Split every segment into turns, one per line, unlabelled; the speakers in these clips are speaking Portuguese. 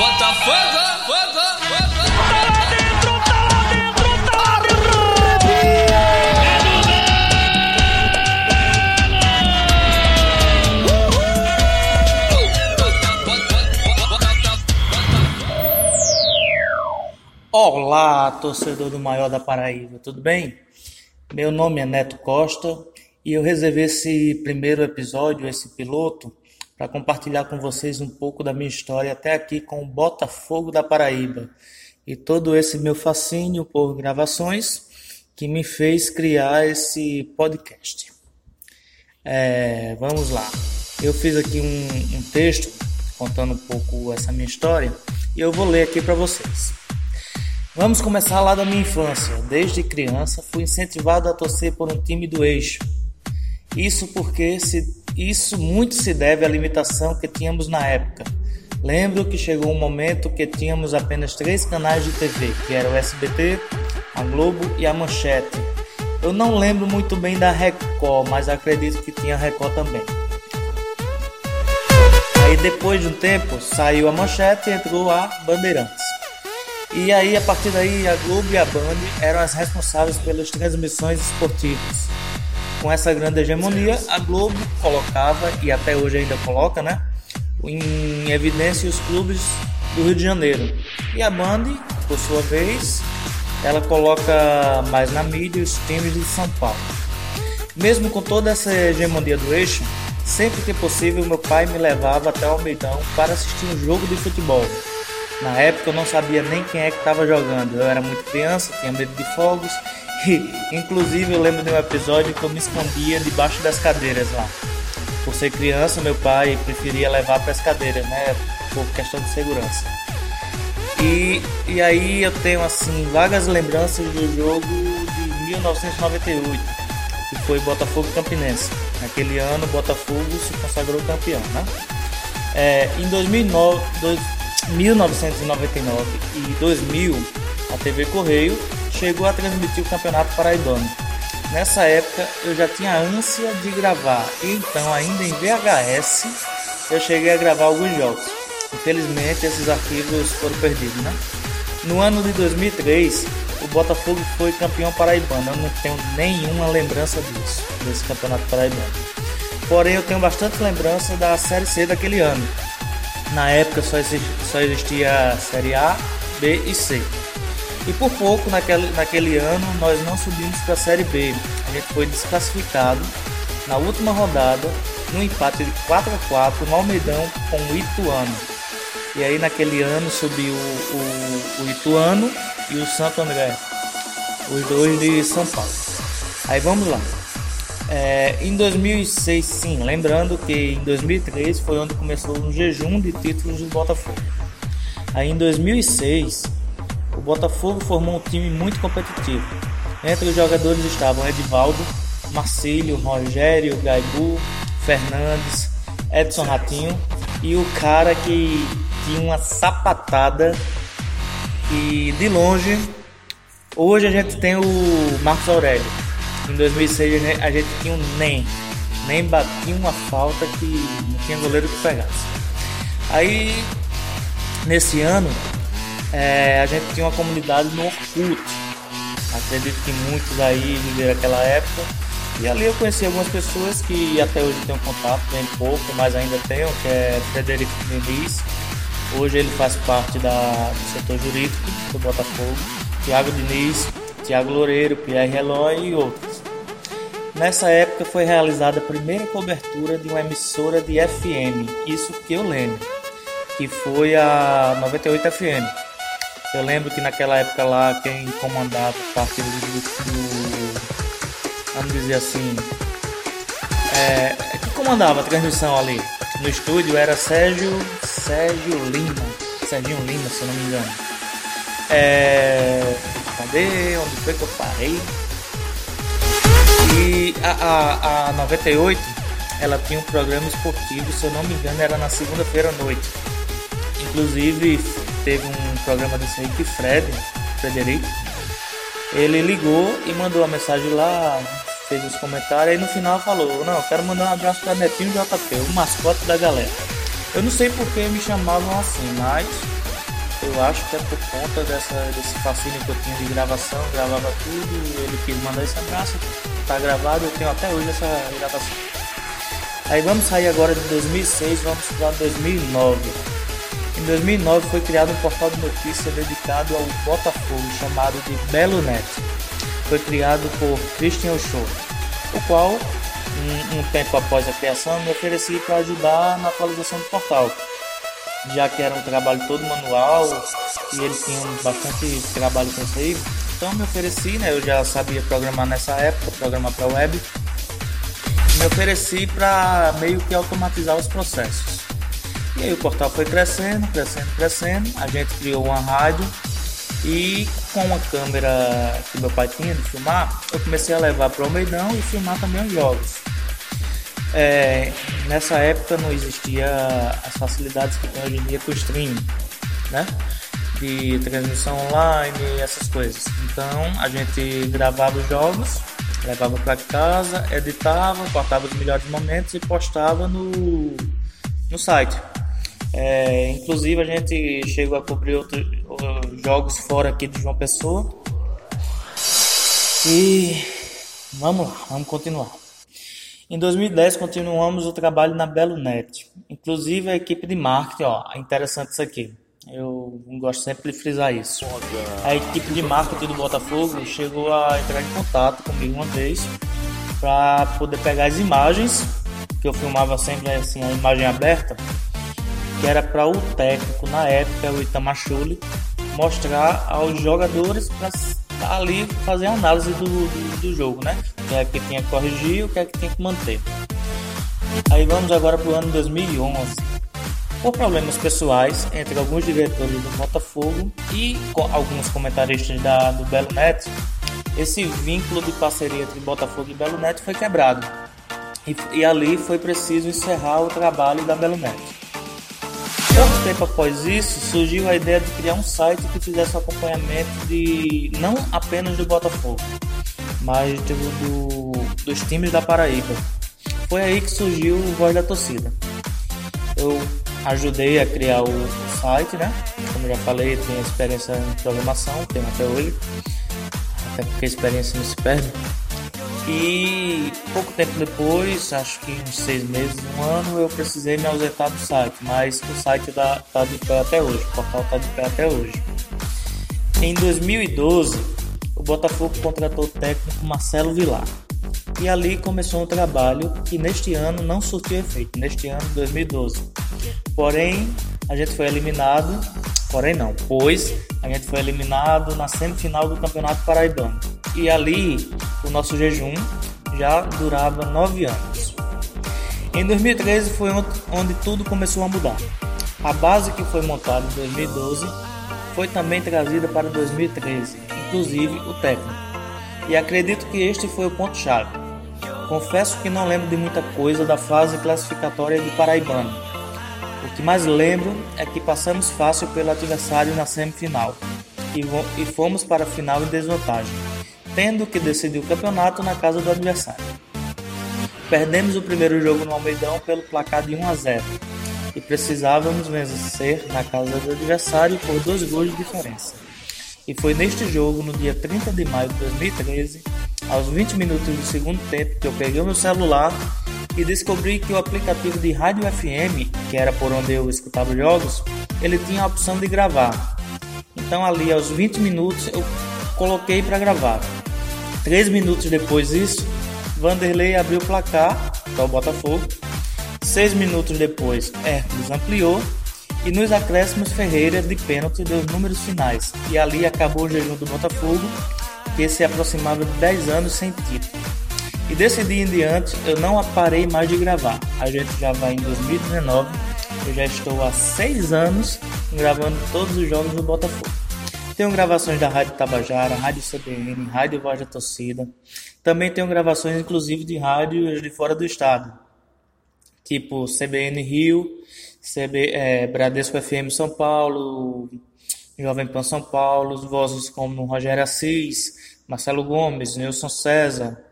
Bota fogo, fogo.
Tá lá dentro, tá lá dentro, tá lá dentro!
Olá, torcedor do maior da Paraíba, tudo bem? Meu nome é Neto Costa e eu reservei esse primeiro episódio, esse piloto, para compartilhar com vocês um pouco da minha história até aqui com o Botafogo da Paraíba e todo esse meu fascínio por gravações que me fez criar esse podcast. É, vamos lá, eu fiz aqui um, um texto contando um pouco essa minha história e eu vou ler aqui para vocês. Vamos começar lá da minha infância. Desde criança fui incentivado a torcer por um time do eixo. Isso porque se, isso muito se deve à limitação que tínhamos na época. Lembro que chegou um momento que tínhamos apenas três canais de TV, que eram o SBT, a Globo e a Manchete. Eu não lembro muito bem da Record, mas acredito que tinha Record também. Aí depois de um tempo saiu a Manchete e entrou a Bandeirantes. E aí, a partir daí, a Globo e a Band eram as responsáveis pelas transmissões esportivas. Com essa grande hegemonia, a Globo colocava, e até hoje ainda coloca, né, em evidência os clubes do Rio de Janeiro. E a Band, por sua vez, ela coloca mais na mídia os times de São Paulo. Mesmo com toda essa hegemonia do eixo, sempre que possível, meu pai me levava até o Almeidão para assistir um jogo de futebol. Na época eu não sabia nem quem é que estava jogando. Eu era muito criança, tinha medo de fogos. Inclusive, eu lembro de um episódio que eu me escondia debaixo das cadeiras lá. Por ser criança, meu pai preferia levar para as cadeiras, né? Por questão de segurança. E, e aí eu tenho, assim, vagas lembranças do jogo de 1998, que foi Botafogo Campinense. Naquele ano, Botafogo se consagrou campeão, né? É, em 2009, dois, 1999 e 2000, a TV Correio chegou a transmitir o Campeonato Paraibano. Nessa época eu já tinha ânsia de gravar, então, ainda em VHS, eu cheguei a gravar alguns jogos. Infelizmente, esses arquivos foram perdidos, né? No ano de 2003, o Botafogo foi campeão paraibano. Eu não tenho nenhuma lembrança disso, desse campeonato paraibano. Porém, eu tenho bastante lembrança da Série C daquele ano, na época só existia, só existia Série A, B e C. E por pouco naquele, naquele ano nós não subimos para a Série B. A gente foi desclassificado na última rodada no empate de 4 a 4 no Almeidão com o Ituano. E aí naquele ano subiu o, o, o Ituano e o Santo André, os dois de São Paulo. Aí vamos lá. É, em 2006, sim, lembrando que em 2003 foi onde começou um jejum de títulos do Botafogo. Aí em 2006, o Botafogo formou um time muito competitivo. Entre os jogadores estavam Edivaldo, Marcílio, Rogério, Gaibu, Fernandes, Edson Ratinho e o cara que tinha uma sapatada e de longe hoje a gente tem o Marcos Aurélio em 2006 a gente tinha um NEM. Nem batia uma falta que não tinha goleiro que pegasse. Aí, nesse ano, é, a gente tinha uma comunidade no Orkut. Acredito que muitos aí viveram aquela época. E ali eu conheci algumas pessoas que até hoje tenho contato, bem pouco, mas ainda tenho, que é Frederico Diniz. Hoje ele faz parte da, do setor jurídico do Botafogo. Tiago Diniz, Tiago Loureiro, Pierre Eloy e outros. Nessa época foi realizada a primeira cobertura de uma emissora de FM, isso que eu lembro, que foi a 98 FM. Eu lembro que naquela época lá quem comandava a partir do, vamos dizer assim, é, que comandava a transmissão ali no estúdio era Sérgio Sérgio Lima, Serginho Lima, se eu não me engano. É, cadê? Onde foi que eu parei? E a, a, a 98 ela tinha um programa esportivo, se eu não me engano, era na segunda-feira à noite. Inclusive teve um programa desse aí que Fred, Frederico, ele ligou e mandou uma mensagem lá, fez os comentários, e no final falou, não, quero mandar um abraço para Netinho JP, o mascote da galera. Eu não sei porque me chamavam assim, mas Eu acho que é por conta dessa, desse fascínio que eu tinha de gravação, gravava tudo, ele quis mandar esse abraço, tá gravado, eu tenho até hoje essa gravação. Aí vamos sair agora de 2006, vamos para 2009. Em 2009 foi criado um portal de notícias dedicado ao Botafogo chamado de Belo Net. Foi criado por Christian Show, o qual, um, um tempo após a criação, me ofereci para ajudar na atualização do portal já que era um trabalho todo manual e eles tinham bastante trabalho com isso aí. Então me ofereci, né? Eu já sabia programar nessa época, programar para web. Me ofereci para meio que automatizar os processos. E aí o portal foi crescendo, crescendo, crescendo. A gente criou uma rádio e com uma câmera que meu pai tinha de filmar, eu comecei a levar para o Almeidão e filmar também os jogos. É, nessa época não existia as facilidades que tem hoje em dia com o streaming, né? De transmissão online e essas coisas. Então a gente gravava os jogos, levava para casa, editava, cortava os melhores momentos e postava no, no site. É, inclusive a gente chegou a cobrir outros jogos fora aqui de João Pessoa. E vamos lá, vamos continuar. Em 2010 continuamos o trabalho na BeloNet, inclusive a equipe de marketing, ó, é interessante isso aqui. Eu gosto sempre de frisar isso. A equipe de marketing do Botafogo chegou a entrar em contato comigo uma vez para poder pegar as imagens que eu filmava sempre assim a imagem aberta, que era para o técnico na época, o Itamachule, mostrar aos jogadores para ali fazer a análise do, do, do, jogo, né? O que é que tinha que corrigir, o que é que tinha que manter. Aí vamos agora para o ano 2011. Por problemas pessoais entre alguns diretores do Botafogo e alguns comentaristas da, do Belo Neto, esse vínculo de parceria entre Botafogo e Belo Neto foi quebrado. E, e ali foi preciso encerrar o trabalho da Belo Neto. Pouco tempo após isso, surgiu a ideia de criar um site que fizesse acompanhamento de não apenas do Botafogo, mas do, dos times da Paraíba. Foi aí que surgiu o Voz da Torcida. Eu ajudei a criar o site, né? Como já falei, tenho experiência em programação, tenho até hoje, até porque a experiência não se perde. E pouco tempo depois, acho que uns seis meses, um ano, eu precisei me ausentar do site, mas o site está tá de pé até hoje, o portal está de pé até hoje. Em 2012, o Botafogo contratou o técnico Marcelo Vilar. E ali começou um trabalho que neste ano não surtiu efeito, neste ano 2012. Porém, a gente foi eliminado, porém não, pois a gente foi eliminado na semifinal do Campeonato Paraibano e ali o nosso jejum já durava nove anos. Em 2013 foi onde tudo começou a mudar. A base que foi montada em 2012 foi também trazida para 2013, inclusive o técnico. E acredito que este foi o ponto-chave. Confesso que não lembro de muita coisa da fase classificatória de Paraibano. O que mais lembro é que passamos fácil pelo adversário na semifinal e fomos para a final em desvantagem tendo que decidir o campeonato na casa do adversário. Perdemos o primeiro jogo no Almeidão pelo placar de 1 a 0 e precisávamos vencer na casa do adversário por dois gols de diferença. E foi neste jogo, no dia 30 de maio de 2013, aos 20 minutos do segundo tempo, que eu peguei meu celular e descobri que o aplicativo de rádio FM, que era por onde eu escutava os jogos, ele tinha a opção de gravar. Então ali aos 20 minutos eu coloquei para gravar. Três minutos depois disso, Vanderlei abriu o placar para o Botafogo. Seis minutos depois, Hércules ampliou. E nos acréscimos, Ferreira de pênalti deu os números finais. E ali acabou o jejum do Botafogo, que se aproximava de 10 anos sem título. E desse dia em diante, eu não parei mais de gravar. A gente já vai em 2019. Eu já estou há seis anos gravando todos os jogos do Botafogo. Tenho gravações da Rádio Tabajara, Rádio CBN, Rádio Voz da Torcida. Também tenho gravações, inclusive, de rádios de fora do estado, tipo CBN Rio, CB, é, Bradesco FM São Paulo, Jovem Pan São Paulo, vozes como Rogério Assis, Marcelo Gomes, Nilson César.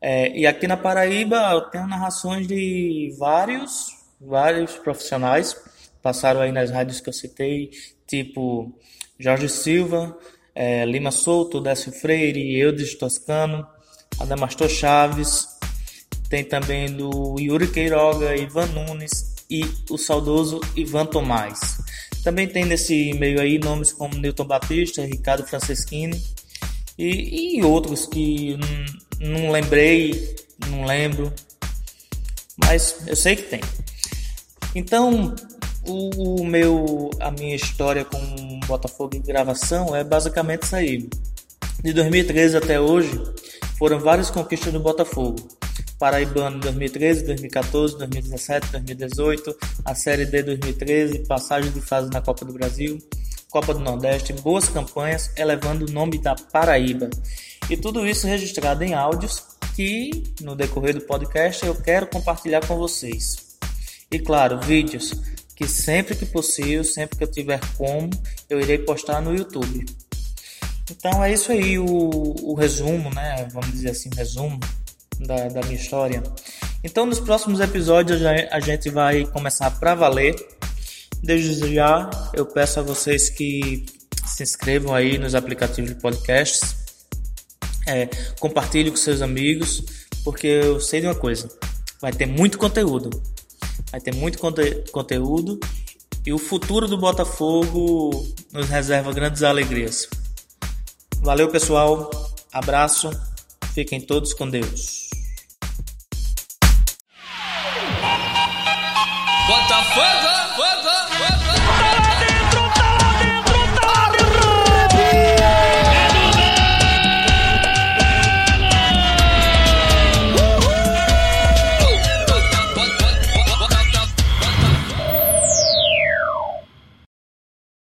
É, e aqui na Paraíba eu tenho narrações de vários, vários profissionais passaram aí nas rádios que eu citei, tipo Jorge Silva, é, Lima Souto, Décio Freire, Eudes Toscano, Adamastor Chaves, tem também do Yuri Queiroga, Ivan Nunes e o saudoso Ivan Tomás. Também tem nesse meio aí nomes como Newton Batista, Ricardo Franceschini e, e outros que não, não lembrei, não lembro, mas eu sei que tem. Então, o, o, meu, a minha história com Botafogo em gravação é basicamente isso aí. De 2013 até hoje, foram várias conquistas do Botafogo. Paraibano 2013, 2014, 2017, 2018, a Série D 2013, passagem de fase na Copa do Brasil, Copa do Nordeste, boas campanhas elevando o nome da Paraíba. E tudo isso registrado em áudios que no decorrer do podcast eu quero compartilhar com vocês. E claro, vídeos que sempre que possível, sempre que eu tiver como, eu irei postar no YouTube. Então é isso aí o, o resumo, né? Vamos dizer assim, resumo da, da minha história. Então, nos próximos episódios a gente vai começar para valer. Desde já, eu peço a vocês que se inscrevam aí nos aplicativos de podcasts, é, compartilhe com seus amigos, porque eu sei de uma coisa: vai ter muito conteúdo, vai ter muito conte conteúdo e o futuro do Botafogo nos reserva grandes alegrias. Valeu, pessoal. Abraço. Fiquem todos com Deus.
Botafogo!